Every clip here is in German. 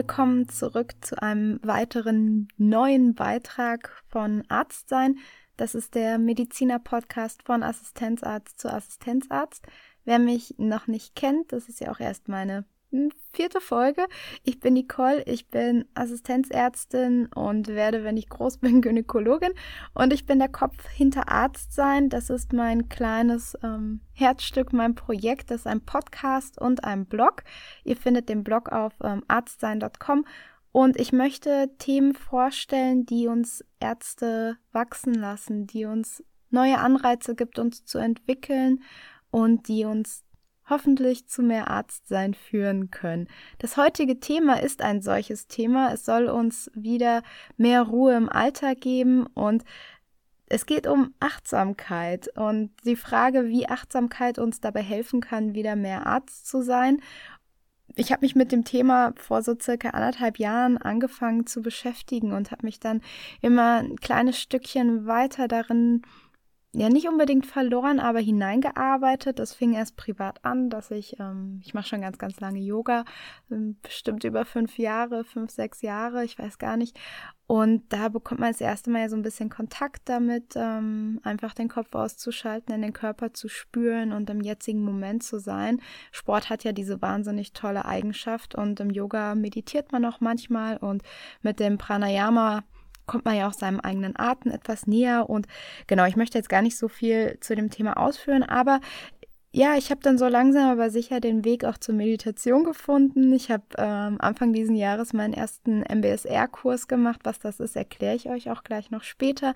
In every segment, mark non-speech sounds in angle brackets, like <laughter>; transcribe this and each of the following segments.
willkommen zurück zu einem weiteren neuen Beitrag von Arztsein. Das ist der Mediziner-Podcast von Assistenzarzt zu Assistenzarzt. Wer mich noch nicht kennt, das ist ja auch erst meine vierte Folge. Ich bin Nicole, ich bin Assistenzärztin und werde, wenn ich groß bin, <laughs> Gynäkologin. Und ich bin der Kopf hinter Arzt sein. Das ist mein kleines ähm, Herzstück, mein Projekt. Das ist ein Podcast und ein Blog. Ihr findet den Blog auf ähm, arztsein.com. Und ich möchte Themen vorstellen, die uns Ärzte wachsen lassen, die uns neue Anreize gibt, uns zu entwickeln und die uns hoffentlich zu mehr Arztsein führen können. Das heutige Thema ist ein solches Thema. Es soll uns wieder mehr Ruhe im Alltag geben und es geht um Achtsamkeit und die Frage, wie Achtsamkeit uns dabei helfen kann, wieder mehr Arzt zu sein. Ich habe mich mit dem Thema vor so circa anderthalb Jahren angefangen zu beschäftigen und habe mich dann immer ein kleines Stückchen weiter darin ja nicht unbedingt verloren, aber hineingearbeitet. Das fing erst privat an, dass ich, ähm, ich mache schon ganz, ganz lange Yoga, ähm, bestimmt über fünf Jahre, fünf, sechs Jahre, ich weiß gar nicht. Und da bekommt man das erste Mal ja so ein bisschen Kontakt damit, ähm, einfach den Kopf auszuschalten, in den Körper zu spüren und im jetzigen Moment zu sein. Sport hat ja diese wahnsinnig tolle Eigenschaft und im Yoga meditiert man auch manchmal und mit dem Pranayama kommt man ja auch seinem eigenen Atem etwas näher. Und genau, ich möchte jetzt gar nicht so viel zu dem Thema ausführen, aber ja, ich habe dann so langsam aber sicher den Weg auch zur Meditation gefunden. Ich habe ähm, Anfang diesen Jahres meinen ersten MBSR-Kurs gemacht. Was das ist, erkläre ich euch auch gleich noch später.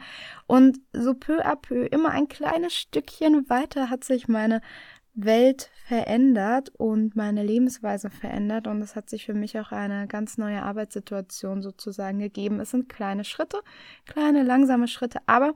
Und so peu à peu, immer ein kleines Stückchen weiter hat sich meine Welt verändert und meine Lebensweise verändert und es hat sich für mich auch eine ganz neue Arbeitssituation sozusagen gegeben. Es sind kleine Schritte, kleine langsame Schritte, aber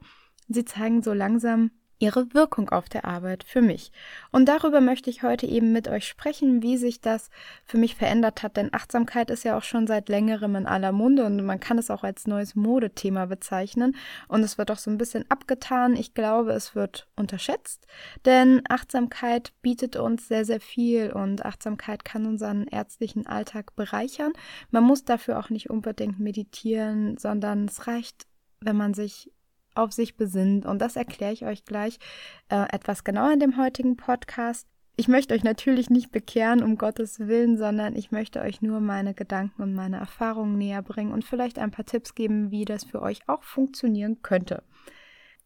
sie zeigen so langsam ihre Wirkung auf der Arbeit für mich. Und darüber möchte ich heute eben mit euch sprechen, wie sich das für mich verändert hat. Denn Achtsamkeit ist ja auch schon seit längerem in aller Munde und man kann es auch als neues Modethema bezeichnen. Und es wird auch so ein bisschen abgetan. Ich glaube, es wird unterschätzt, denn Achtsamkeit bietet uns sehr, sehr viel und Achtsamkeit kann unseren ärztlichen Alltag bereichern. Man muss dafür auch nicht unbedingt meditieren, sondern es reicht, wenn man sich auf sich besinnt. Und das erkläre ich euch gleich äh, etwas genauer in dem heutigen Podcast. Ich möchte euch natürlich nicht bekehren, um Gottes Willen, sondern ich möchte euch nur meine Gedanken und meine Erfahrungen näher bringen und vielleicht ein paar Tipps geben, wie das für euch auch funktionieren könnte.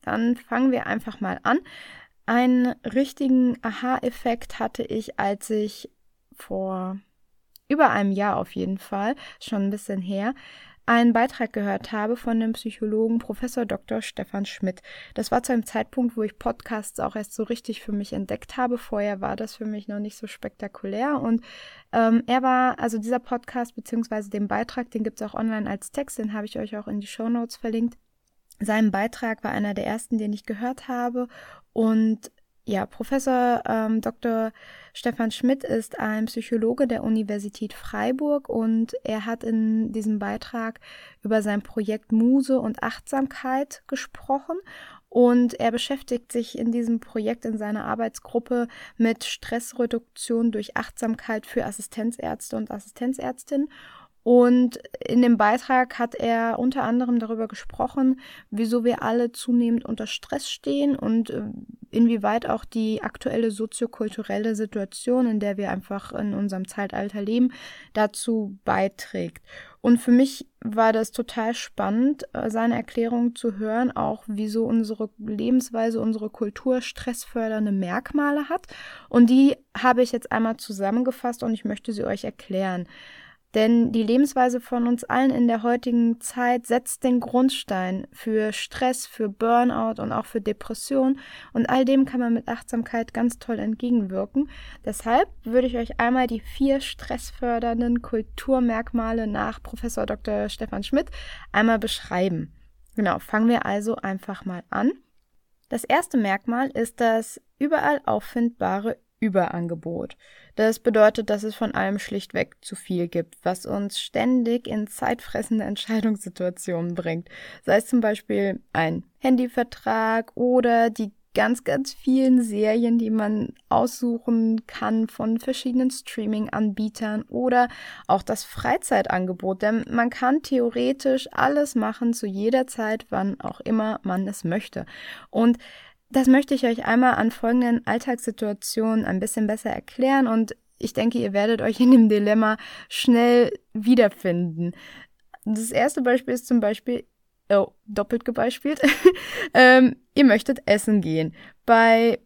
Dann fangen wir einfach mal an. Einen richtigen Aha-Effekt hatte ich, als ich vor über einem Jahr auf jeden Fall, schon ein bisschen her, einen Beitrag gehört habe von dem Psychologen Professor Dr. Stefan Schmidt. Das war zu einem Zeitpunkt, wo ich Podcasts auch erst so richtig für mich entdeckt habe. Vorher war das für mich noch nicht so spektakulär. Und ähm, er war, also dieser Podcast beziehungsweise den Beitrag, den gibt es auch online als Text, den habe ich euch auch in die Show Notes verlinkt. Sein Beitrag war einer der ersten, den ich gehört habe. Und ja, Professor ähm, Dr. Stefan Schmidt ist ein Psychologe der Universität Freiburg und er hat in diesem Beitrag über sein Projekt Muse und Achtsamkeit gesprochen und er beschäftigt sich in diesem Projekt in seiner Arbeitsgruppe mit Stressreduktion durch Achtsamkeit für Assistenzärzte und Assistenzärztinnen und in dem Beitrag hat er unter anderem darüber gesprochen, wieso wir alle zunehmend unter Stress stehen und äh, inwieweit auch die aktuelle soziokulturelle Situation, in der wir einfach in unserem Zeitalter leben, dazu beiträgt. Und für mich war das total spannend, äh, seine Erklärung zu hören, auch wieso unsere Lebensweise, unsere Kultur stressfördernde Merkmale hat. Und die habe ich jetzt einmal zusammengefasst und ich möchte sie euch erklären. Denn die Lebensweise von uns allen in der heutigen Zeit setzt den Grundstein für Stress, für Burnout und auch für Depression. Und all dem kann man mit Achtsamkeit ganz toll entgegenwirken. Deshalb würde ich euch einmal die vier stressfördernden Kulturmerkmale nach Professor Dr. Stefan Schmidt einmal beschreiben. Genau, fangen wir also einfach mal an. Das erste Merkmal ist das überall auffindbare Überangebot. Das bedeutet, dass es von allem schlichtweg zu viel gibt, was uns ständig in zeitfressende Entscheidungssituationen bringt. Sei es zum Beispiel ein Handyvertrag oder die ganz, ganz vielen Serien, die man aussuchen kann von verschiedenen Streaming-Anbietern oder auch das Freizeitangebot. Denn man kann theoretisch alles machen zu jeder Zeit, wann auch immer man es möchte. Und das möchte ich euch einmal an folgenden Alltagssituationen ein bisschen besser erklären und ich denke, ihr werdet euch in dem Dilemma schnell wiederfinden. Das erste Beispiel ist zum Beispiel, oh, doppelt gebeispielt, <laughs> ähm, ihr möchtet essen gehen. Bei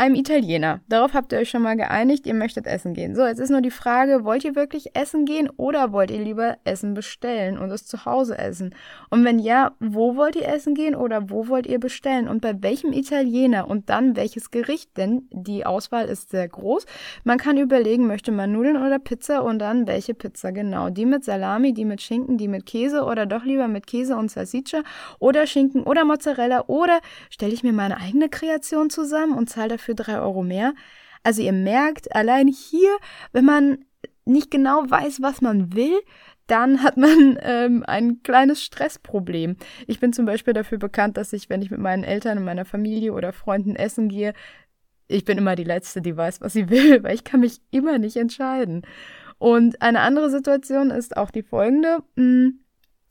einem Italiener. Darauf habt ihr euch schon mal geeinigt, ihr möchtet essen gehen. So, jetzt ist nur die Frage, wollt ihr wirklich essen gehen oder wollt ihr lieber Essen bestellen und es zu Hause essen? Und wenn ja, wo wollt ihr essen gehen oder wo wollt ihr bestellen und bei welchem Italiener und dann welches Gericht? Denn die Auswahl ist sehr groß. Man kann überlegen, möchte man Nudeln oder Pizza und dann welche Pizza genau. Die mit Salami, die mit Schinken, die mit Käse oder doch lieber mit Käse und Salsiccia oder Schinken oder Mozzarella oder stelle ich mir meine eigene Kreation zusammen und zahle dafür für drei Euro mehr. Also ihr merkt, allein hier, wenn man nicht genau weiß, was man will, dann hat man <laughs> ähm, ein kleines Stressproblem. Ich bin zum Beispiel dafür bekannt, dass ich, wenn ich mit meinen Eltern und meiner Familie oder Freunden essen gehe, ich bin immer die Letzte, die weiß, was sie <laughs> will, weil ich kann mich immer nicht entscheiden. Und eine andere Situation ist auch die folgende. Hm,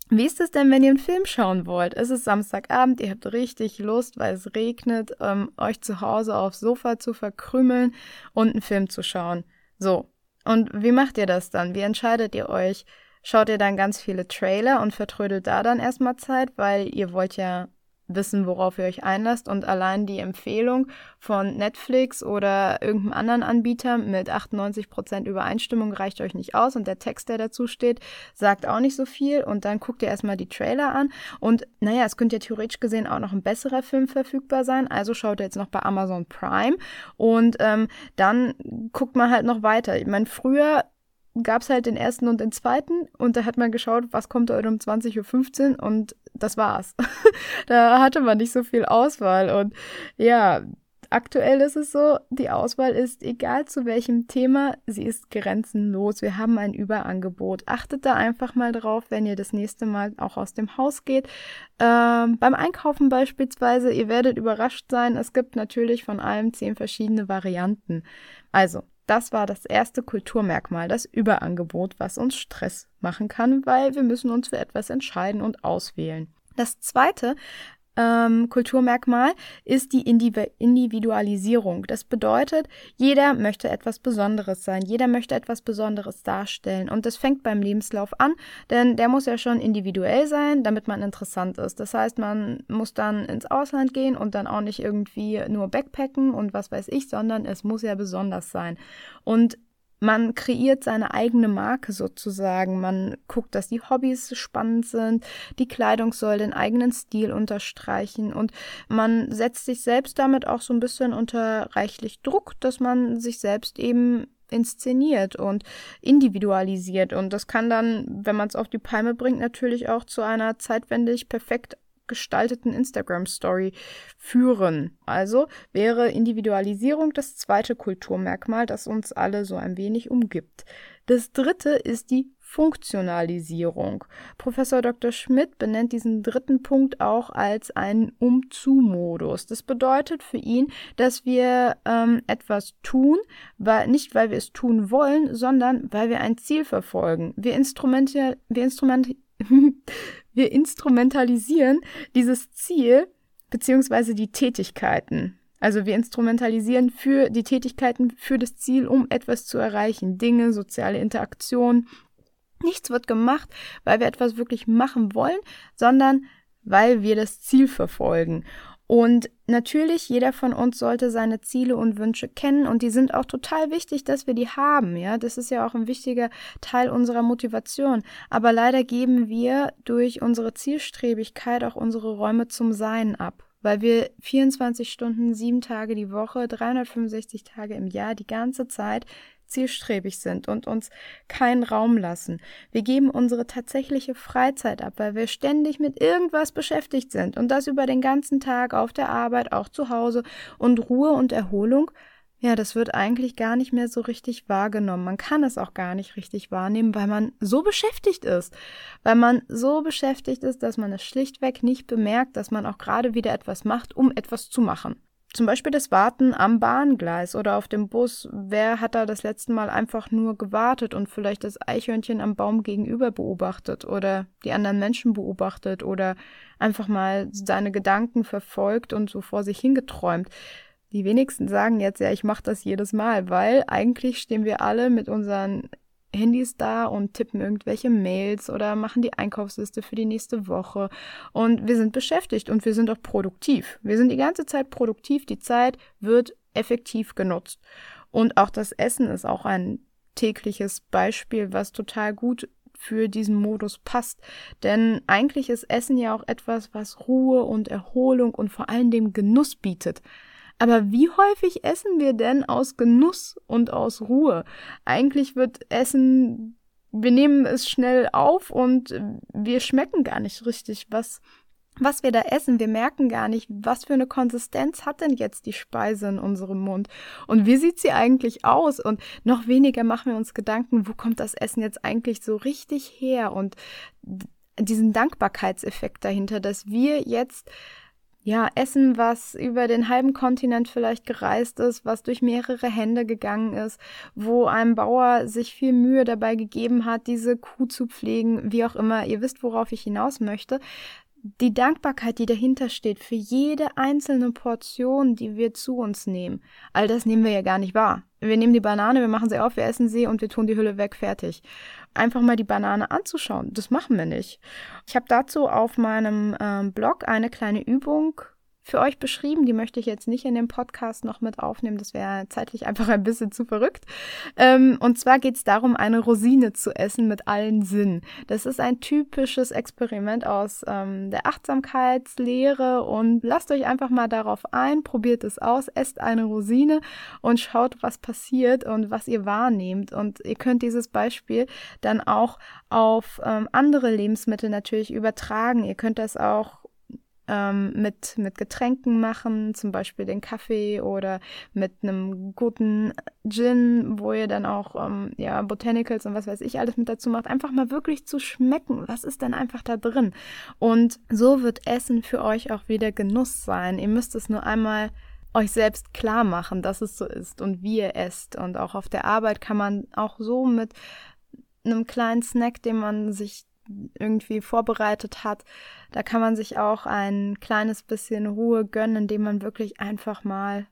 wie ist es denn, wenn ihr einen Film schauen wollt? Es ist Samstagabend, ihr habt richtig Lust, weil es regnet, ähm, euch zu Hause aufs Sofa zu verkrümeln und einen Film zu schauen. So. Und wie macht ihr das dann? Wie entscheidet ihr euch? Schaut ihr dann ganz viele Trailer und vertrödelt da dann erstmal Zeit, weil ihr wollt ja wissen, worauf ihr euch einlasst. Und allein die Empfehlung von Netflix oder irgendeinem anderen Anbieter mit 98% Übereinstimmung reicht euch nicht aus. Und der Text, der dazu steht, sagt auch nicht so viel. Und dann guckt ihr erstmal die Trailer an. Und naja, es könnte ja theoretisch gesehen auch noch ein besserer Film verfügbar sein. Also schaut ihr jetzt noch bei Amazon Prime. Und ähm, dann guckt man halt noch weiter. Ich meine, früher gab es halt den ersten und den zweiten und da hat man geschaut, was kommt heute um 20.15 Uhr und das war's. <laughs> da hatte man nicht so viel Auswahl und ja, aktuell ist es so, die Auswahl ist egal zu welchem Thema, sie ist grenzenlos. Wir haben ein Überangebot. Achtet da einfach mal drauf, wenn ihr das nächste Mal auch aus dem Haus geht. Ähm, beim Einkaufen beispielsweise, ihr werdet überrascht sein, es gibt natürlich von allem zehn verschiedene Varianten. Also, das war das erste Kulturmerkmal, das Überangebot, was uns Stress machen kann, weil wir müssen uns für etwas entscheiden und auswählen. Das zweite ähm, Kulturmerkmal ist die Individualisierung. Das bedeutet, jeder möchte etwas Besonderes sein, jeder möchte etwas Besonderes darstellen. Und das fängt beim Lebenslauf an, denn der muss ja schon individuell sein, damit man interessant ist. Das heißt, man muss dann ins Ausland gehen und dann auch nicht irgendwie nur Backpacken und was weiß ich, sondern es muss ja besonders sein. Und man kreiert seine eigene Marke sozusagen. Man guckt, dass die Hobbys spannend sind, die Kleidung soll den eigenen Stil unterstreichen und man setzt sich selbst damit auch so ein bisschen unter reichlich Druck, dass man sich selbst eben inszeniert und individualisiert. Und das kann dann, wenn man es auf die Palme bringt, natürlich auch zu einer zeitwendig perfekt gestalteten Instagram-Story führen. Also wäre Individualisierung das zweite Kulturmerkmal, das uns alle so ein wenig umgibt. Das dritte ist die Funktionalisierung. Professor Dr. Schmidt benennt diesen dritten Punkt auch als einen Umzu-Modus. Das bedeutet für ihn, dass wir ähm, etwas tun, weil, nicht weil wir es tun wollen, sondern weil wir ein Ziel verfolgen. Wir, Instrumente, wir Instrumente, <laughs> wir instrumentalisieren dieses Ziel beziehungsweise die Tätigkeiten. Also wir instrumentalisieren für die Tätigkeiten für das Ziel, um etwas zu erreichen. Dinge, soziale Interaktion. Nichts wird gemacht, weil wir etwas wirklich machen wollen, sondern weil wir das Ziel verfolgen. Und natürlich, jeder von uns sollte seine Ziele und Wünsche kennen und die sind auch total wichtig, dass wir die haben, ja. Das ist ja auch ein wichtiger Teil unserer Motivation. Aber leider geben wir durch unsere Zielstrebigkeit auch unsere Räume zum Sein ab weil wir 24 Stunden, sieben Tage die Woche, 365 Tage im Jahr, die ganze Zeit zielstrebig sind und uns keinen Raum lassen. Wir geben unsere tatsächliche Freizeit ab, weil wir ständig mit irgendwas beschäftigt sind und das über den ganzen Tag auf der Arbeit, auch zu Hause und Ruhe und Erholung. Ja, das wird eigentlich gar nicht mehr so richtig wahrgenommen. Man kann es auch gar nicht richtig wahrnehmen, weil man so beschäftigt ist. Weil man so beschäftigt ist, dass man es schlichtweg nicht bemerkt, dass man auch gerade wieder etwas macht, um etwas zu machen. Zum Beispiel das Warten am Bahngleis oder auf dem Bus. Wer hat da das letzte Mal einfach nur gewartet und vielleicht das Eichhörnchen am Baum gegenüber beobachtet oder die anderen Menschen beobachtet oder einfach mal seine Gedanken verfolgt und so vor sich hingeträumt? Die wenigsten sagen jetzt, ja, ich mache das jedes Mal, weil eigentlich stehen wir alle mit unseren Handys da und tippen irgendwelche Mails oder machen die Einkaufsliste für die nächste Woche. Und wir sind beschäftigt und wir sind auch produktiv. Wir sind die ganze Zeit produktiv. Die Zeit wird effektiv genutzt. Und auch das Essen ist auch ein tägliches Beispiel, was total gut für diesen Modus passt. Denn eigentlich ist Essen ja auch etwas, was Ruhe und Erholung und vor allem dem Genuss bietet. Aber wie häufig essen wir denn aus Genuss und aus Ruhe? Eigentlich wird Essen, wir nehmen es schnell auf und wir schmecken gar nicht richtig, was, was wir da essen. Wir merken gar nicht, was für eine Konsistenz hat denn jetzt die Speise in unserem Mund und wie sieht sie eigentlich aus und noch weniger machen wir uns Gedanken, wo kommt das Essen jetzt eigentlich so richtig her und diesen Dankbarkeitseffekt dahinter, dass wir jetzt ja, Essen, was über den halben Kontinent vielleicht gereist ist, was durch mehrere Hände gegangen ist, wo ein Bauer sich viel Mühe dabei gegeben hat, diese Kuh zu pflegen, wie auch immer. Ihr wisst, worauf ich hinaus möchte die Dankbarkeit, die dahinter steht, für jede einzelne Portion, die wir zu uns nehmen, all das nehmen wir ja gar nicht wahr. Wir nehmen die Banane, wir machen sie auf, wir essen sie und wir tun die Hülle weg, fertig. Einfach mal die Banane anzuschauen, das machen wir nicht. Ich habe dazu auf meinem ähm, Blog eine kleine Übung für euch beschrieben. Die möchte ich jetzt nicht in dem Podcast noch mit aufnehmen. Das wäre zeitlich einfach ein bisschen zu verrückt. Ähm, und zwar geht es darum, eine Rosine zu essen mit allen Sinnen. Das ist ein typisches Experiment aus ähm, der Achtsamkeitslehre und lasst euch einfach mal darauf ein, probiert es aus, esst eine Rosine und schaut, was passiert und was ihr wahrnehmt. Und ihr könnt dieses Beispiel dann auch auf ähm, andere Lebensmittel natürlich übertragen. Ihr könnt das auch ähm, mit, mit Getränken machen, zum Beispiel den Kaffee oder mit einem guten Gin, wo ihr dann auch ähm, ja, Botanicals und was weiß ich alles mit dazu macht. Einfach mal wirklich zu schmecken, was ist denn einfach da drin. Und so wird Essen für euch auch wieder Genuss sein. Ihr müsst es nur einmal euch selbst klar machen, dass es so ist und wie ihr esst. Und auch auf der Arbeit kann man auch so mit einem kleinen Snack, den man sich irgendwie vorbereitet hat. Da kann man sich auch ein kleines bisschen Ruhe gönnen, indem man wirklich einfach mal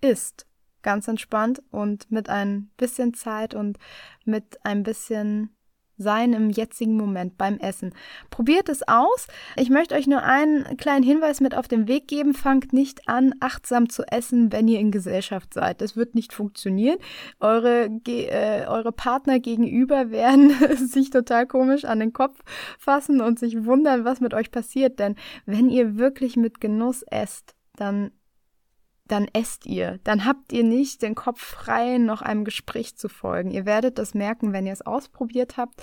isst. Ganz entspannt und mit ein bisschen Zeit und mit ein bisschen sein im jetzigen Moment beim Essen. Probiert es aus. Ich möchte euch nur einen kleinen Hinweis mit auf den Weg geben. Fangt nicht an, achtsam zu essen, wenn ihr in Gesellschaft seid. Das wird nicht funktionieren. Eure, äh, eure Partner gegenüber <laughs> werden sich total komisch an den Kopf fassen und sich wundern, was mit euch passiert. Denn wenn ihr wirklich mit Genuss esst, dann dann esst ihr. Dann habt ihr nicht den Kopf frei, noch einem Gespräch zu folgen. Ihr werdet das merken, wenn ihr es ausprobiert habt.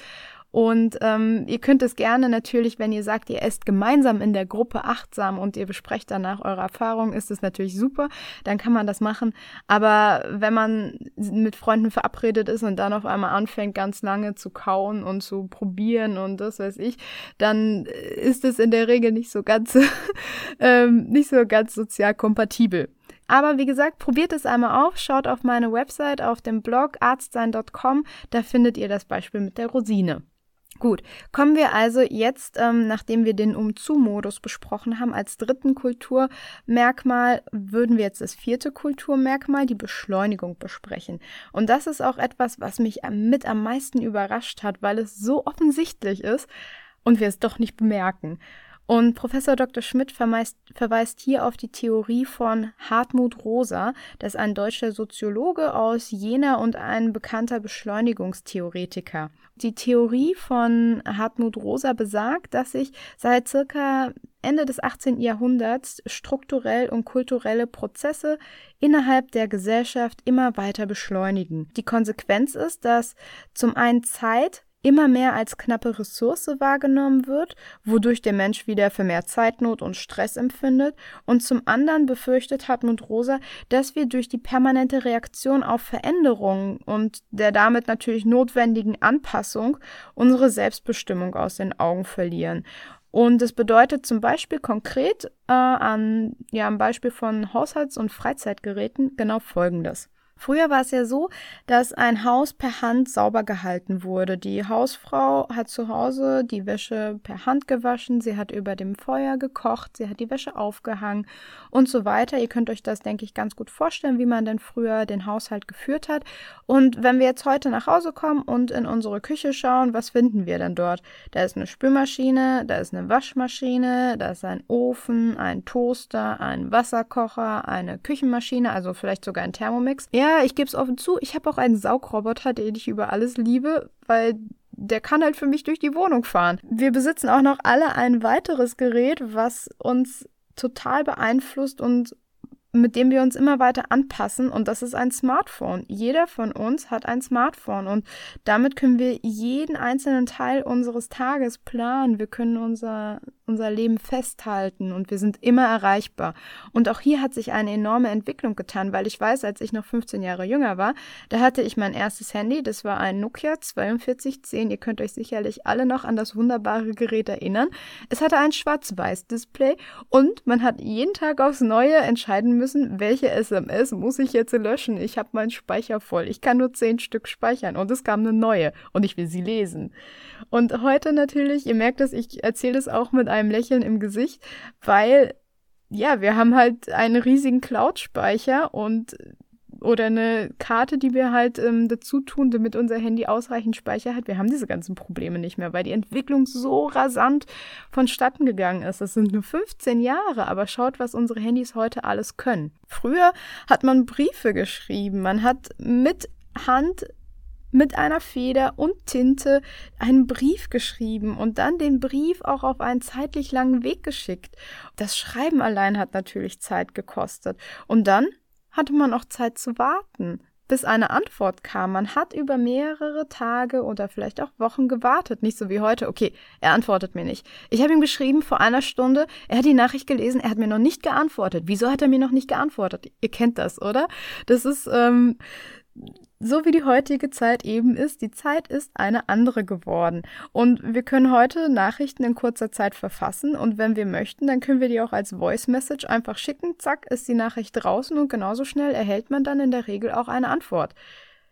Und ähm, ihr könnt es gerne natürlich, wenn ihr sagt, ihr esst gemeinsam in der Gruppe achtsam und ihr besprecht danach eure Erfahrungen, ist es natürlich super. Dann kann man das machen. Aber wenn man mit Freunden verabredet ist und dann auf einmal anfängt, ganz lange zu kauen und zu probieren und das weiß ich, dann ist es in der Regel nicht so ganz, <laughs> ähm, nicht so ganz sozial kompatibel. Aber wie gesagt, probiert es einmal auf, schaut auf meine Website auf dem Blog arztsein.com, da findet ihr das Beispiel mit der Rosine. Gut, kommen wir also jetzt, ähm, nachdem wir den Um-Zu-Modus besprochen haben, als dritten Kulturmerkmal, würden wir jetzt das vierte Kulturmerkmal, die Beschleunigung, besprechen. Und das ist auch etwas, was mich mit am meisten überrascht hat, weil es so offensichtlich ist und wir es doch nicht bemerken. Und Professor Dr. Schmidt verweist, verweist hier auf die Theorie von Hartmut Rosa, das ist ein deutscher Soziologe aus Jena und ein bekannter Beschleunigungstheoretiker. Die Theorie von Hartmut Rosa besagt, dass sich seit circa Ende des 18. Jahrhunderts strukturell und kulturelle Prozesse innerhalb der Gesellschaft immer weiter beschleunigen. Die Konsequenz ist, dass zum einen Zeit immer mehr als knappe Ressource wahrgenommen wird, wodurch der Mensch wieder vermehrt Zeitnot und Stress empfindet, und zum anderen befürchtet Hartmut Rosa, dass wir durch die permanente Reaktion auf Veränderungen und der damit natürlich notwendigen Anpassung unsere Selbstbestimmung aus den Augen verlieren. Und das bedeutet zum Beispiel konkret äh, an, ja, am Beispiel von Haushalts- und Freizeitgeräten genau Folgendes. Früher war es ja so, dass ein Haus per Hand sauber gehalten wurde. Die Hausfrau hat zu Hause die Wäsche per Hand gewaschen, sie hat über dem Feuer gekocht, sie hat die Wäsche aufgehangen und so weiter. Ihr könnt euch das, denke ich, ganz gut vorstellen, wie man denn früher den Haushalt geführt hat. Und wenn wir jetzt heute nach Hause kommen und in unsere Küche schauen, was finden wir denn dort? Da ist eine Spülmaschine, da ist eine Waschmaschine, da ist ein Ofen, ein Toaster, ein Wasserkocher, eine Küchenmaschine, also vielleicht sogar ein Thermomix. Ja, ich gebe es offen zu, ich habe auch einen Saugroboter, den ich über alles liebe, weil der kann halt für mich durch die Wohnung fahren. Wir besitzen auch noch alle ein weiteres Gerät, was uns total beeinflusst und mit dem wir uns immer weiter anpassen und das ist ein Smartphone. Jeder von uns hat ein Smartphone und damit können wir jeden einzelnen Teil unseres Tages planen. Wir können unser, unser Leben festhalten und wir sind immer erreichbar. Und auch hier hat sich eine enorme Entwicklung getan, weil ich weiß, als ich noch 15 Jahre jünger war, da hatte ich mein erstes Handy, das war ein Nokia 4210. Ihr könnt euch sicherlich alle noch an das wunderbare Gerät erinnern. Es hatte ein Schwarz-Weiß-Display und man hat jeden Tag aufs Neue entscheiden müssen, welche SMS muss ich jetzt löschen. Ich habe meinen Speicher voll. Ich kann nur zehn Stück speichern und es kam eine neue und ich will sie lesen. Und heute natürlich, ihr merkt es, ich erzähle es auch mit einem Lächeln im Gesicht, weil ja, wir haben halt einen riesigen Cloud-Speicher und oder eine Karte, die wir halt ähm, dazu tun, damit unser Handy ausreichend Speicher hat. Wir haben diese ganzen Probleme nicht mehr, weil die Entwicklung so rasant vonstatten gegangen ist. Das sind nur 15 Jahre, aber schaut, was unsere Handys heute alles können. Früher hat man Briefe geschrieben, man hat mit Hand mit einer Feder und Tinte einen Brief geschrieben und dann den Brief auch auf einen zeitlich langen Weg geschickt. Das Schreiben allein hat natürlich Zeit gekostet. Und dann hatte man auch Zeit zu warten, bis eine Antwort kam. Man hat über mehrere Tage oder vielleicht auch Wochen gewartet, nicht so wie heute. Okay, er antwortet mir nicht. Ich habe ihm geschrieben vor einer Stunde, er hat die Nachricht gelesen, er hat mir noch nicht geantwortet. Wieso hat er mir noch nicht geantwortet? Ihr kennt das, oder? Das ist ähm, so wie die heutige Zeit eben ist, die Zeit ist eine andere geworden. Und wir können heute Nachrichten in kurzer Zeit verfassen und wenn wir möchten, dann können wir die auch als Voice Message einfach schicken. Zack, ist die Nachricht draußen und genauso schnell erhält man dann in der Regel auch eine Antwort.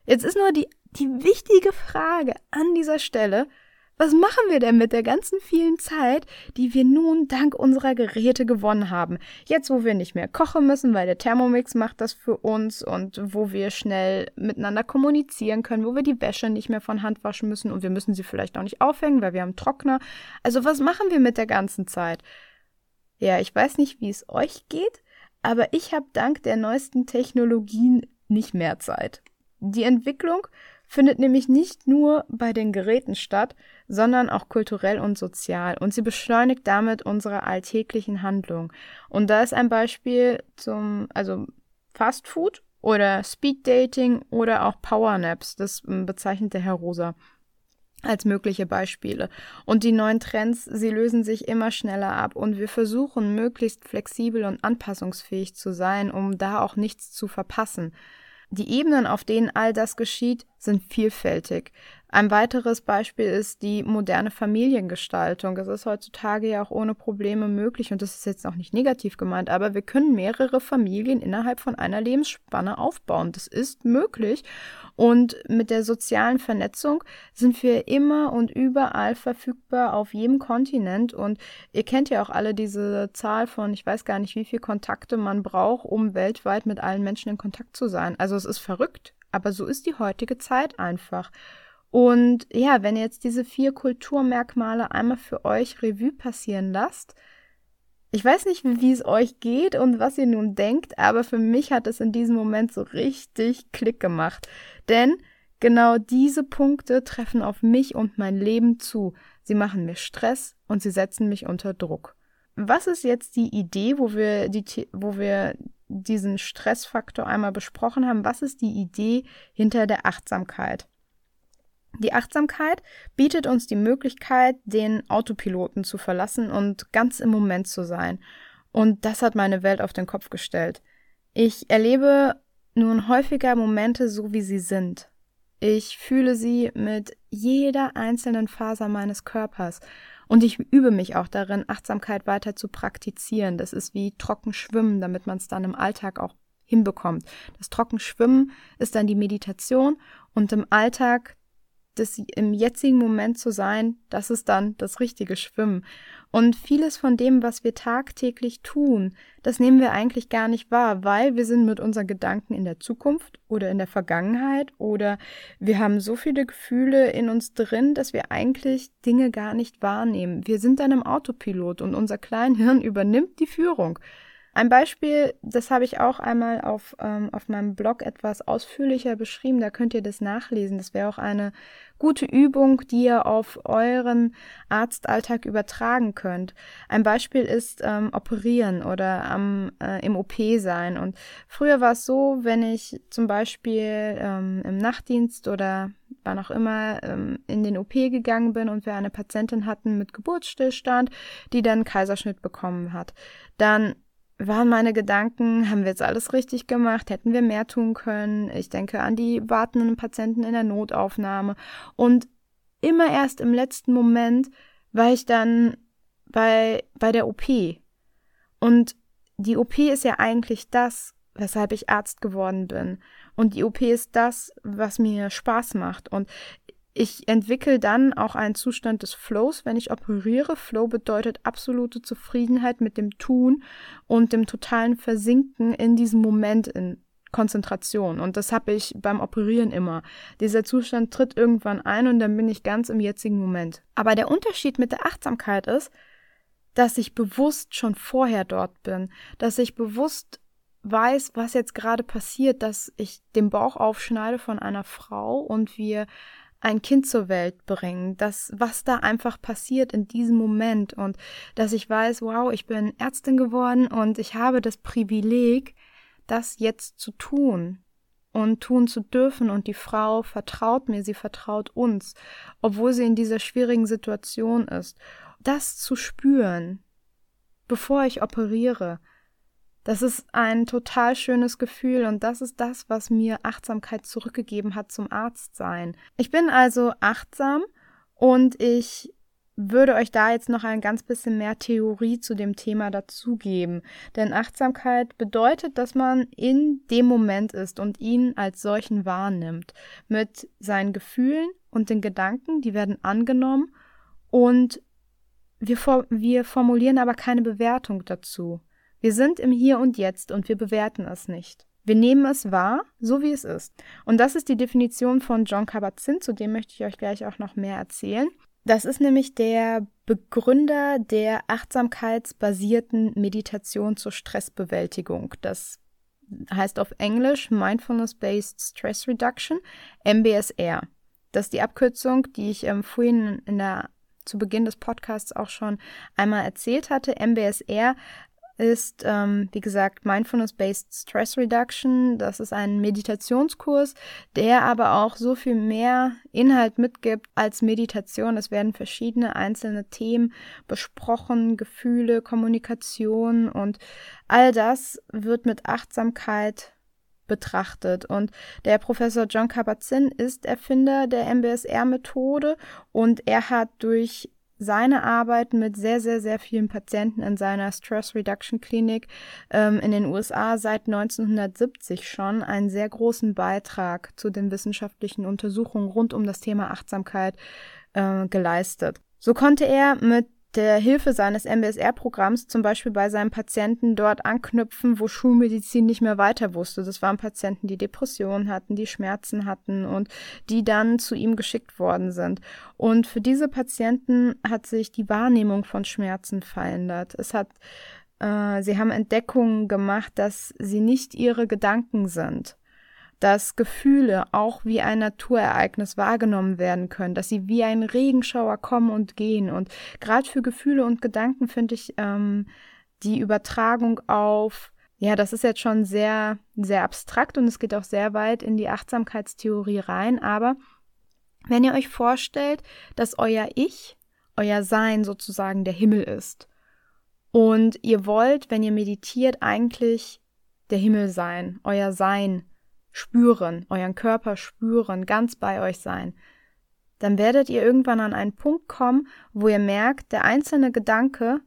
Jetzt ist nur die, die wichtige Frage an dieser Stelle, was machen wir denn mit der ganzen vielen Zeit, die wir nun dank unserer Geräte gewonnen haben? Jetzt, wo wir nicht mehr kochen müssen, weil der Thermomix macht das für uns und wo wir schnell miteinander kommunizieren können, wo wir die Wäsche nicht mehr von Hand waschen müssen und wir müssen sie vielleicht auch nicht aufhängen, weil wir haben Trockner. Also was machen wir mit der ganzen Zeit? Ja, ich weiß nicht, wie es euch geht, aber ich habe dank der neuesten Technologien nicht mehr Zeit. Die Entwicklung findet nämlich nicht nur bei den Geräten statt, sondern auch kulturell und sozial und sie beschleunigt damit unsere alltäglichen Handlungen. Und da ist ein Beispiel zum, also Fast Food oder Speed Dating oder auch Power Naps, das bezeichnet der Herr Rosa als mögliche Beispiele. Und die neuen Trends, sie lösen sich immer schneller ab und wir versuchen möglichst flexibel und anpassungsfähig zu sein, um da auch nichts zu verpassen. Die Ebenen, auf denen all das geschieht, sind vielfältig. Ein weiteres Beispiel ist die moderne Familiengestaltung. Es ist heutzutage ja auch ohne Probleme möglich und das ist jetzt auch nicht negativ gemeint, aber wir können mehrere Familien innerhalb von einer Lebensspanne aufbauen. Das ist möglich und mit der sozialen Vernetzung sind wir immer und überall verfügbar auf jedem Kontinent und ihr kennt ja auch alle diese Zahl von, ich weiß gar nicht, wie viele Kontakte man braucht, um weltweit mit allen Menschen in Kontakt zu sein. Also es ist verrückt, aber so ist die heutige Zeit einfach. Und ja, wenn ihr jetzt diese vier Kulturmerkmale einmal für euch Revue passieren lasst, ich weiß nicht, wie es euch geht und was ihr nun denkt, aber für mich hat es in diesem Moment so richtig Klick gemacht. Denn genau diese Punkte treffen auf mich und mein Leben zu. Sie machen mir Stress und sie setzen mich unter Druck. Was ist jetzt die Idee, wo wir, die, wo wir diesen Stressfaktor einmal besprochen haben? Was ist die Idee hinter der Achtsamkeit? Die Achtsamkeit bietet uns die Möglichkeit, den Autopiloten zu verlassen und ganz im Moment zu sein. Und das hat meine Welt auf den Kopf gestellt. Ich erlebe nun häufiger Momente so, wie sie sind. Ich fühle sie mit jeder einzelnen Faser meines Körpers. Und ich übe mich auch darin, Achtsamkeit weiter zu praktizieren. Das ist wie trocken schwimmen, damit man es dann im Alltag auch hinbekommt. Das Trockenschwimmen ist dann die Meditation und im Alltag das im jetzigen Moment zu sein, das ist dann das richtige Schwimmen. Und vieles von dem, was wir tagtäglich tun, das nehmen wir eigentlich gar nicht wahr, weil wir sind mit unseren Gedanken in der Zukunft oder in der Vergangenheit oder wir haben so viele Gefühle in uns drin, dass wir eigentlich Dinge gar nicht wahrnehmen. Wir sind dann im Autopilot und unser Kleinhirn übernimmt die Führung. Ein Beispiel, das habe ich auch einmal auf, ähm, auf meinem Blog etwas ausführlicher beschrieben, da könnt ihr das nachlesen. Das wäre auch eine gute Übung, die ihr auf euren Arztalltag übertragen könnt. Ein Beispiel ist ähm, Operieren oder am, äh, im OP sein. Und früher war es so, wenn ich zum Beispiel ähm, im Nachtdienst oder wann auch immer ähm, in den OP gegangen bin und wir eine Patientin hatten mit Geburtsstillstand, die dann Kaiserschnitt bekommen hat, dann waren meine Gedanken, haben wir jetzt alles richtig gemacht, hätten wir mehr tun können. Ich denke an die wartenden Patienten in der Notaufnahme. Und immer erst im letzten Moment war ich dann bei, bei der OP. Und die OP ist ja eigentlich das, weshalb ich Arzt geworden bin. Und die OP ist das, was mir Spaß macht. Und ich entwickle dann auch einen Zustand des Flows, wenn ich operiere. Flow bedeutet absolute Zufriedenheit mit dem Tun und dem totalen Versinken in diesem Moment in Konzentration. Und das habe ich beim Operieren immer. Dieser Zustand tritt irgendwann ein und dann bin ich ganz im jetzigen Moment. Aber der Unterschied mit der Achtsamkeit ist, dass ich bewusst schon vorher dort bin, dass ich bewusst weiß, was jetzt gerade passiert, dass ich den Bauch aufschneide von einer Frau und wir ein Kind zur Welt bringen, das, was da einfach passiert in diesem Moment und dass ich weiß, wow, ich bin Ärztin geworden und ich habe das Privileg, das jetzt zu tun und tun zu dürfen und die Frau vertraut mir, sie vertraut uns, obwohl sie in dieser schwierigen Situation ist. Das zu spüren, bevor ich operiere, das ist ein total schönes Gefühl und das ist das, was mir Achtsamkeit zurückgegeben hat zum Arztsein. Ich bin also achtsam und ich würde euch da jetzt noch ein ganz bisschen mehr Theorie zu dem Thema dazugeben. Denn Achtsamkeit bedeutet, dass man in dem Moment ist und ihn als solchen wahrnimmt. Mit seinen Gefühlen und den Gedanken, die werden angenommen und wir, wir formulieren aber keine Bewertung dazu. Wir sind im Hier und Jetzt und wir bewerten es nicht. Wir nehmen es wahr, so wie es ist. Und das ist die Definition von John Kabat-Zinn, zu dem möchte ich euch gleich auch noch mehr erzählen. Das ist nämlich der Begründer der achtsamkeitsbasierten Meditation zur Stressbewältigung. Das heißt auf Englisch Mindfulness-Based Stress Reduction, MBSR. Das ist die Abkürzung, die ich ähm, vorhin in der zu Beginn des Podcasts auch schon einmal erzählt hatte. MBSR ist, ähm, wie gesagt, Mindfulness-Based Stress Reduction. Das ist ein Meditationskurs, der aber auch so viel mehr Inhalt mitgibt als Meditation. Es werden verschiedene einzelne Themen besprochen, Gefühle, Kommunikation und all das wird mit Achtsamkeit betrachtet. Und der Professor John Kabat-Zinn ist Erfinder der MBSR-Methode und er hat durch seine Arbeit mit sehr, sehr, sehr vielen Patienten in seiner Stress Reduction Klinik ähm, in den USA seit 1970 schon einen sehr großen Beitrag zu den wissenschaftlichen Untersuchungen rund um das Thema Achtsamkeit äh, geleistet. So konnte er mit der Hilfe seines MBSR-Programms zum Beispiel bei seinen Patienten dort anknüpfen, wo Schulmedizin nicht mehr weiter wusste. Das waren Patienten, die Depressionen hatten, die Schmerzen hatten und die dann zu ihm geschickt worden sind. Und für diese Patienten hat sich die Wahrnehmung von Schmerzen verändert. Es hat äh, sie haben Entdeckungen gemacht, dass sie nicht ihre Gedanken sind dass Gefühle auch wie ein Naturereignis wahrgenommen werden können, dass sie wie ein Regenschauer kommen und gehen. Und gerade für Gefühle und Gedanken finde ich ähm, die Übertragung auf, ja, das ist jetzt schon sehr, sehr abstrakt und es geht auch sehr weit in die Achtsamkeitstheorie rein, aber wenn ihr euch vorstellt, dass euer Ich, euer Sein sozusagen der Himmel ist und ihr wollt, wenn ihr meditiert, eigentlich der Himmel sein, euer Sein spüren, euren Körper spüren, ganz bei euch sein, dann werdet ihr irgendwann an einen Punkt kommen, wo ihr merkt, der einzelne Gedanke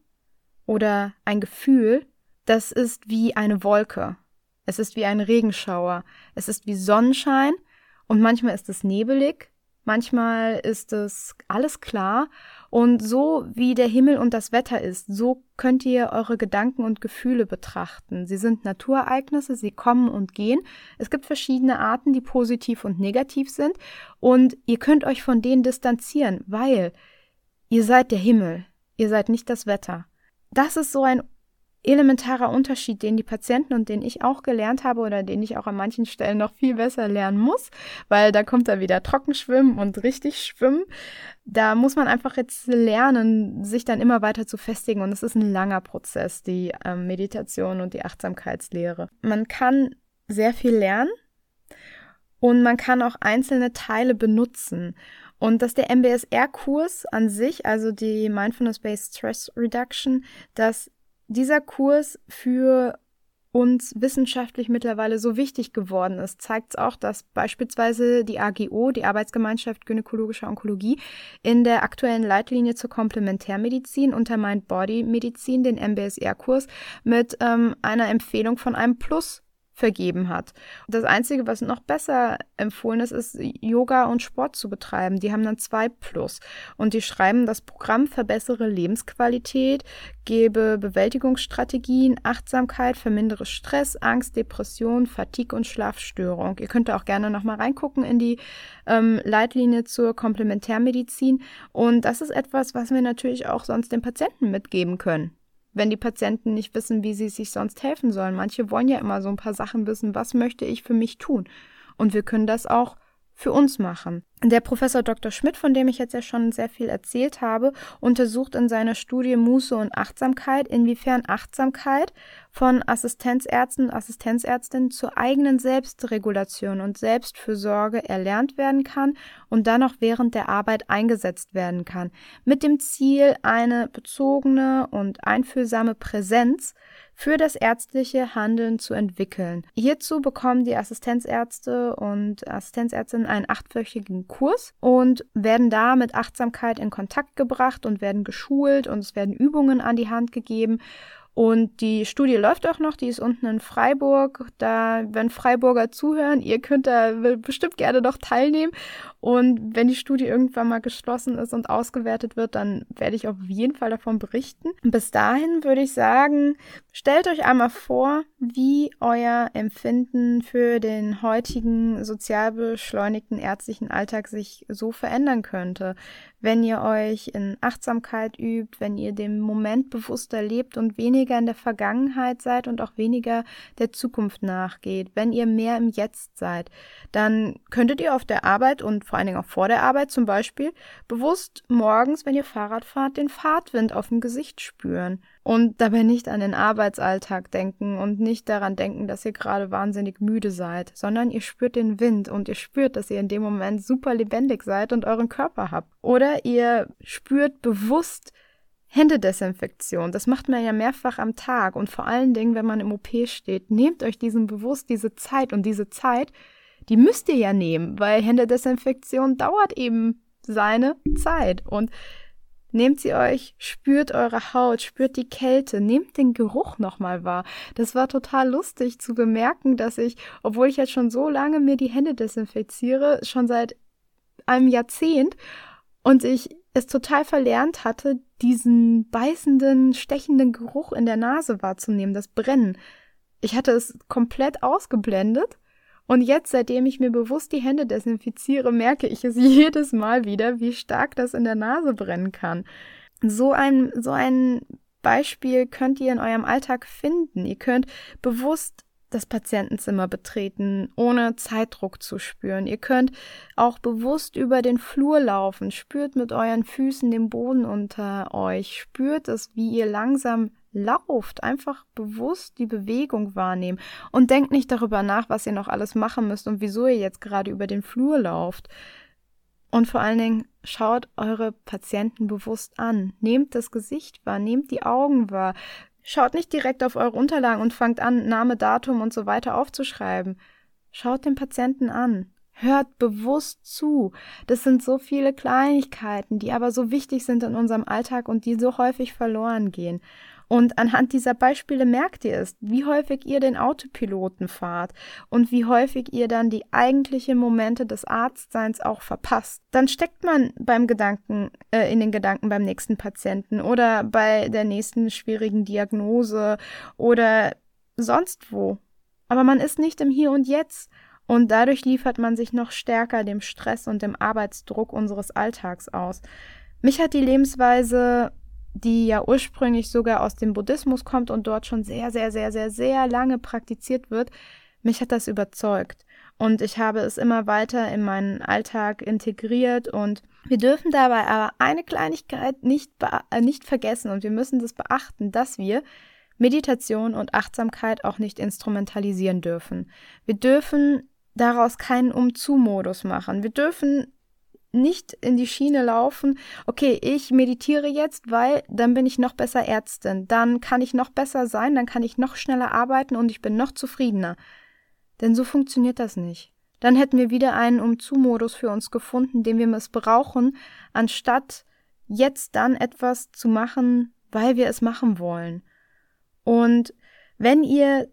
oder ein Gefühl, das ist wie eine Wolke. Es ist wie ein Regenschauer. Es ist wie Sonnenschein und manchmal ist es nebelig, manchmal ist es alles klar und so wie der Himmel und das Wetter ist, so könnt ihr eure Gedanken und Gefühle betrachten. Sie sind Naturereignisse, sie kommen und gehen. Es gibt verschiedene Arten, die positiv und negativ sind und ihr könnt euch von denen distanzieren, weil ihr seid der Himmel, ihr seid nicht das Wetter. Das ist so ein elementarer Unterschied, den die Patienten und den ich auch gelernt habe oder den ich auch an manchen Stellen noch viel besser lernen muss, weil da kommt da wieder Trockenschwimmen und richtig Schwimmen. Da muss man einfach jetzt lernen, sich dann immer weiter zu festigen und es ist ein langer Prozess, die ähm, Meditation und die Achtsamkeitslehre. Man kann sehr viel lernen und man kann auch einzelne Teile benutzen. Und dass der MBSR-Kurs an sich, also die Mindfulness-Based Stress Reduction, dass dieser Kurs für uns wissenschaftlich mittlerweile so wichtig geworden ist, zeigt es auch, dass beispielsweise die AGO, die Arbeitsgemeinschaft Gynäkologischer Onkologie, in der aktuellen Leitlinie zur Komplementärmedizin unter Mind-Body-Medizin den MBSR-Kurs mit ähm, einer Empfehlung von einem Plus vergeben hat. Das Einzige, was noch besser empfohlen ist, ist Yoga und Sport zu betreiben. Die haben dann zwei Plus. Und die schreiben, das Programm verbessere Lebensqualität, gebe Bewältigungsstrategien, Achtsamkeit, vermindere Stress, Angst, Depression, Fatigue und Schlafstörung. Ihr könnt auch gerne nochmal reingucken in die ähm, Leitlinie zur Komplementärmedizin. Und das ist etwas, was wir natürlich auch sonst den Patienten mitgeben können wenn die Patienten nicht wissen, wie sie sich sonst helfen sollen. Manche wollen ja immer so ein paar Sachen wissen, was möchte ich für mich tun? Und wir können das auch für uns machen. Der Professor Dr. Schmidt, von dem ich jetzt ja schon sehr viel erzählt habe, untersucht in seiner Studie Muße und Achtsamkeit, inwiefern Achtsamkeit von Assistenzärzten und Assistenzärztinnen zur eigenen Selbstregulation und Selbstfürsorge erlernt werden kann und dann auch während der Arbeit eingesetzt werden kann, mit dem Ziel, eine bezogene und einfühlsame Präsenz für das ärztliche Handeln zu entwickeln. Hierzu bekommen die Assistenzärzte und Assistenzärztinnen einen achtwöchigen Kurs und werden da mit Achtsamkeit in Kontakt gebracht und werden geschult und es werden Übungen an die Hand gegeben und die Studie läuft auch noch, die ist unten in Freiburg. Da, wenn Freiburger zuhören, ihr könnt da bestimmt gerne noch teilnehmen. Und wenn die Studie irgendwann mal geschlossen ist und ausgewertet wird, dann werde ich auf jeden Fall davon berichten. Bis dahin würde ich sagen, stellt euch einmal vor, wie euer Empfinden für den heutigen sozial beschleunigten ärztlichen Alltag sich so verändern könnte wenn ihr euch in Achtsamkeit übt, wenn ihr dem Moment bewusster lebt und weniger in der Vergangenheit seid und auch weniger der Zukunft nachgeht, wenn ihr mehr im Jetzt seid, dann könntet ihr auf der Arbeit und vor allen Dingen auch vor der Arbeit zum Beispiel bewusst morgens, wenn ihr Fahrrad fahrt, den Fahrtwind auf dem Gesicht spüren und dabei nicht an den Arbeitsalltag denken und nicht daran denken, dass ihr gerade wahnsinnig müde seid, sondern ihr spürt den Wind und ihr spürt, dass ihr in dem Moment super lebendig seid und euren Körper habt. Oder ihr spürt bewusst Händedesinfektion. Das macht man ja mehrfach am Tag und vor allen Dingen, wenn man im OP steht, nehmt euch diesen bewusst diese Zeit und diese Zeit, die müsst ihr ja nehmen, weil Händedesinfektion dauert eben seine Zeit und Nehmt sie euch, spürt eure Haut, spürt die Kälte, nehmt den Geruch nochmal wahr. Das war total lustig zu bemerken, dass ich, obwohl ich jetzt schon so lange mir die Hände desinfiziere, schon seit einem Jahrzehnt, und ich es total verlernt hatte, diesen beißenden, stechenden Geruch in der Nase wahrzunehmen, das Brennen. Ich hatte es komplett ausgeblendet und jetzt, seitdem ich mir bewusst die Hände desinfiziere, merke ich es <laughs> jedes Mal wieder, wie stark das in der Nase brennen kann. So ein, so ein Beispiel könnt ihr in eurem Alltag finden. Ihr könnt bewusst das Patientenzimmer betreten, ohne Zeitdruck zu spüren. Ihr könnt auch bewusst über den Flur laufen, spürt mit euren Füßen den Boden unter euch, spürt es, wie ihr langsam lauft, einfach bewusst die Bewegung wahrnehmen und denkt nicht darüber nach, was ihr noch alles machen müsst und wieso ihr jetzt gerade über den Flur lauft. Und vor allen Dingen schaut eure Patienten bewusst an. Nehmt das Gesicht wahr, nehmt die Augen wahr. Schaut nicht direkt auf eure Unterlagen und fangt an, Name, Datum und so weiter aufzuschreiben. Schaut den Patienten an. Hört bewusst zu. Das sind so viele Kleinigkeiten, die aber so wichtig sind in unserem Alltag und die so häufig verloren gehen. Und anhand dieser Beispiele merkt ihr es, wie häufig ihr den Autopiloten fahrt und wie häufig ihr dann die eigentlichen Momente des Arztseins auch verpasst. Dann steckt man beim Gedanken, äh, in den Gedanken beim nächsten Patienten oder bei der nächsten schwierigen Diagnose oder sonst wo. Aber man ist nicht im Hier und Jetzt und dadurch liefert man sich noch stärker dem Stress und dem Arbeitsdruck unseres Alltags aus. Mich hat die Lebensweise die ja ursprünglich sogar aus dem Buddhismus kommt und dort schon sehr, sehr, sehr, sehr, sehr lange praktiziert wird, mich hat das überzeugt. Und ich habe es immer weiter in meinen Alltag integriert und wir dürfen dabei aber eine Kleinigkeit nicht, äh, nicht vergessen und wir müssen das beachten, dass wir Meditation und Achtsamkeit auch nicht instrumentalisieren dürfen. Wir dürfen daraus keinen Umzu-Modus machen. Wir dürfen nicht in die Schiene laufen, okay, ich meditiere jetzt, weil dann bin ich noch besser Ärztin, dann kann ich noch besser sein, dann kann ich noch schneller arbeiten und ich bin noch zufriedener. Denn so funktioniert das nicht. Dann hätten wir wieder einen Umzu-Modus für uns gefunden, den wir missbrauchen, anstatt jetzt dann etwas zu machen, weil wir es machen wollen. Und wenn ihr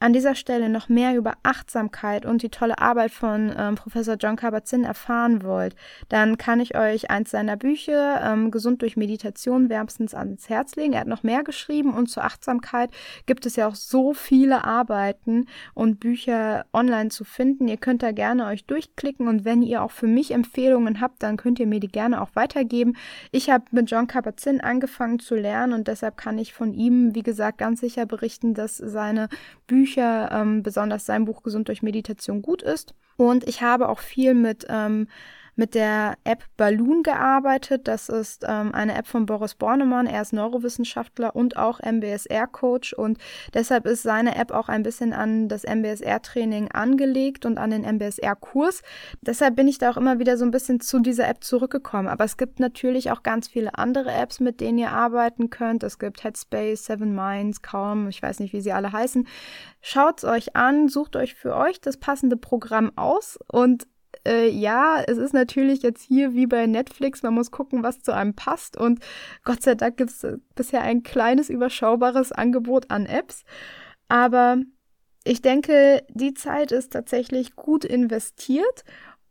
an dieser Stelle noch mehr über Achtsamkeit und die tolle Arbeit von ähm, Professor John Kabat-Zinn erfahren wollt, dann kann ich euch eins seiner Bücher, ähm, Gesund durch Meditation, wärmstens ans Herz legen. Er hat noch mehr geschrieben und zur Achtsamkeit gibt es ja auch so viele Arbeiten und Bücher online zu finden. Ihr könnt da gerne euch durchklicken und wenn ihr auch für mich Empfehlungen habt, dann könnt ihr mir die gerne auch weitergeben. Ich habe mit John Kabat-Zinn angefangen zu lernen und deshalb kann ich von ihm, wie gesagt, ganz sicher berichten, dass seine Bücher Bücher, ähm, besonders sein Buch Gesund durch Meditation gut ist. Und ich habe auch viel mit ähm, mit der App Balloon gearbeitet. Das ist ähm, eine App von Boris Bornemann. Er ist Neurowissenschaftler und auch MBSR-Coach und deshalb ist seine App auch ein bisschen an das MBSR-Training angelegt und an den MBSR-Kurs. Deshalb bin ich da auch immer wieder so ein bisschen zu dieser App zurückgekommen. Aber es gibt natürlich auch ganz viele andere Apps, mit denen ihr arbeiten könnt. Es gibt Headspace, Seven Minds, Calm, ich weiß nicht, wie sie alle heißen. Schaut es euch an, sucht euch für euch das passende Programm aus und äh, ja, es ist natürlich jetzt hier wie bei Netflix, man muss gucken, was zu einem passt. Und Gott sei Dank gibt es äh, bisher ein kleines, überschaubares Angebot an Apps. Aber ich denke, die Zeit ist tatsächlich gut investiert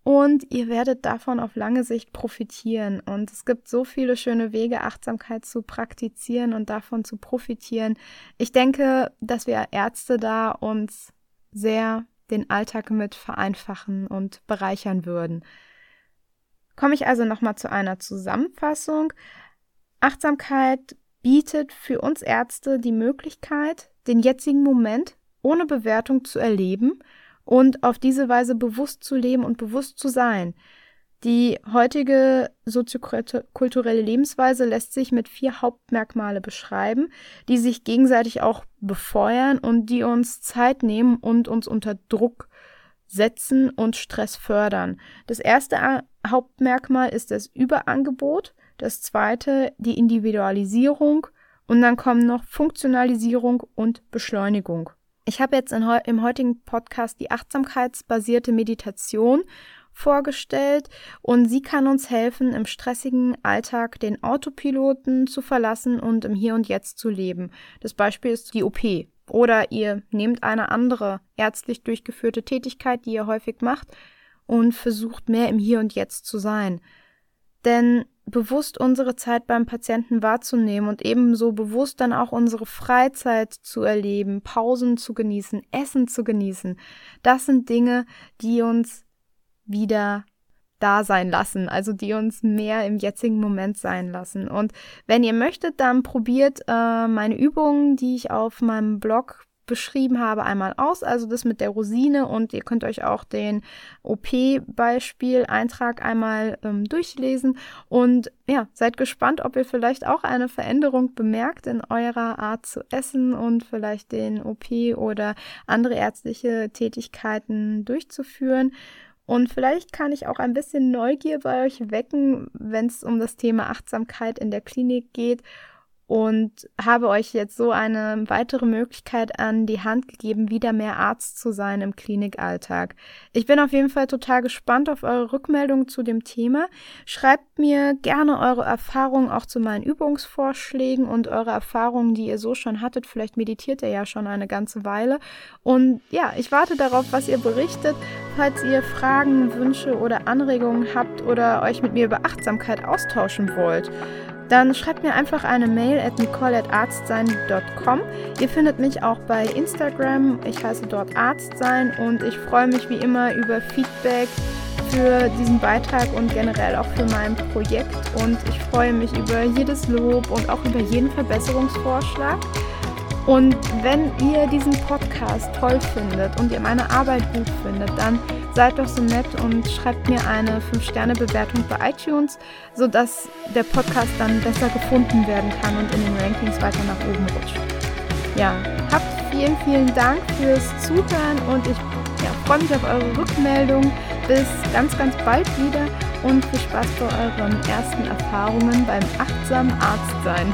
und ihr werdet davon auf lange Sicht profitieren. Und es gibt so viele schöne Wege, Achtsamkeit zu praktizieren und davon zu profitieren. Ich denke, dass wir Ärzte da uns sehr den Alltag mit vereinfachen und bereichern würden. Komme ich also nochmal zu einer Zusammenfassung. Achtsamkeit bietet für uns Ärzte die Möglichkeit, den jetzigen Moment ohne Bewertung zu erleben und auf diese Weise bewusst zu leben und bewusst zu sein. Die heutige soziokulturelle Lebensweise lässt sich mit vier Hauptmerkmale beschreiben, die sich gegenseitig auch befeuern und die uns Zeit nehmen und uns unter Druck setzen und Stress fördern. Das erste Hauptmerkmal ist das Überangebot, das zweite die Individualisierung und dann kommen noch Funktionalisierung und Beschleunigung. Ich habe jetzt im heutigen Podcast die achtsamkeitsbasierte Meditation vorgestellt und sie kann uns helfen, im stressigen Alltag den Autopiloten zu verlassen und im Hier und Jetzt zu leben. Das Beispiel ist die OP. Oder ihr nehmt eine andere ärztlich durchgeführte Tätigkeit, die ihr häufig macht, und versucht mehr im Hier und Jetzt zu sein. Denn bewusst unsere Zeit beim Patienten wahrzunehmen und ebenso bewusst dann auch unsere Freizeit zu erleben, Pausen zu genießen, Essen zu genießen, das sind Dinge, die uns wieder da sein lassen, also die uns mehr im jetzigen Moment sein lassen. Und wenn ihr möchtet, dann probiert äh, meine Übungen, die ich auf meinem Blog beschrieben habe, einmal aus, also das mit der Rosine und ihr könnt euch auch den OP-Beispiel-Eintrag einmal ähm, durchlesen und ja, seid gespannt, ob ihr vielleicht auch eine Veränderung bemerkt in eurer Art zu essen und vielleicht den OP oder andere ärztliche Tätigkeiten durchzuführen. Und vielleicht kann ich auch ein bisschen Neugier bei euch wecken, wenn es um das Thema Achtsamkeit in der Klinik geht. Und habe euch jetzt so eine weitere Möglichkeit an die Hand gegeben, wieder mehr Arzt zu sein im Klinikalltag. Ich bin auf jeden Fall total gespannt auf eure Rückmeldungen zu dem Thema. Schreibt mir gerne eure Erfahrungen auch zu meinen Übungsvorschlägen und eure Erfahrungen, die ihr so schon hattet. Vielleicht meditiert ihr ja schon eine ganze Weile. Und ja, ich warte darauf, was ihr berichtet. Falls ihr Fragen, Wünsche oder Anregungen habt oder euch mit mir über Achtsamkeit austauschen wollt dann schreibt mir einfach eine Mail at nicole.arztsein.com. Ihr findet mich auch bei Instagram. Ich heiße dort Arztsein und ich freue mich wie immer über Feedback für diesen Beitrag und generell auch für mein Projekt. Und ich freue mich über jedes Lob und auch über jeden Verbesserungsvorschlag. Und wenn ihr diesen Podcast toll findet und ihr meine Arbeit gut findet, dann seid doch so nett und schreibt mir eine 5-Sterne-Bewertung bei iTunes, sodass der Podcast dann besser gefunden werden kann und in den Rankings weiter nach oben rutscht. Ja, habt vielen, vielen Dank fürs Zuhören und ich ja, freue mich auf eure Rückmeldung. Bis ganz, ganz bald wieder und viel Spaß bei euren ersten Erfahrungen beim achtsamen Arztsein.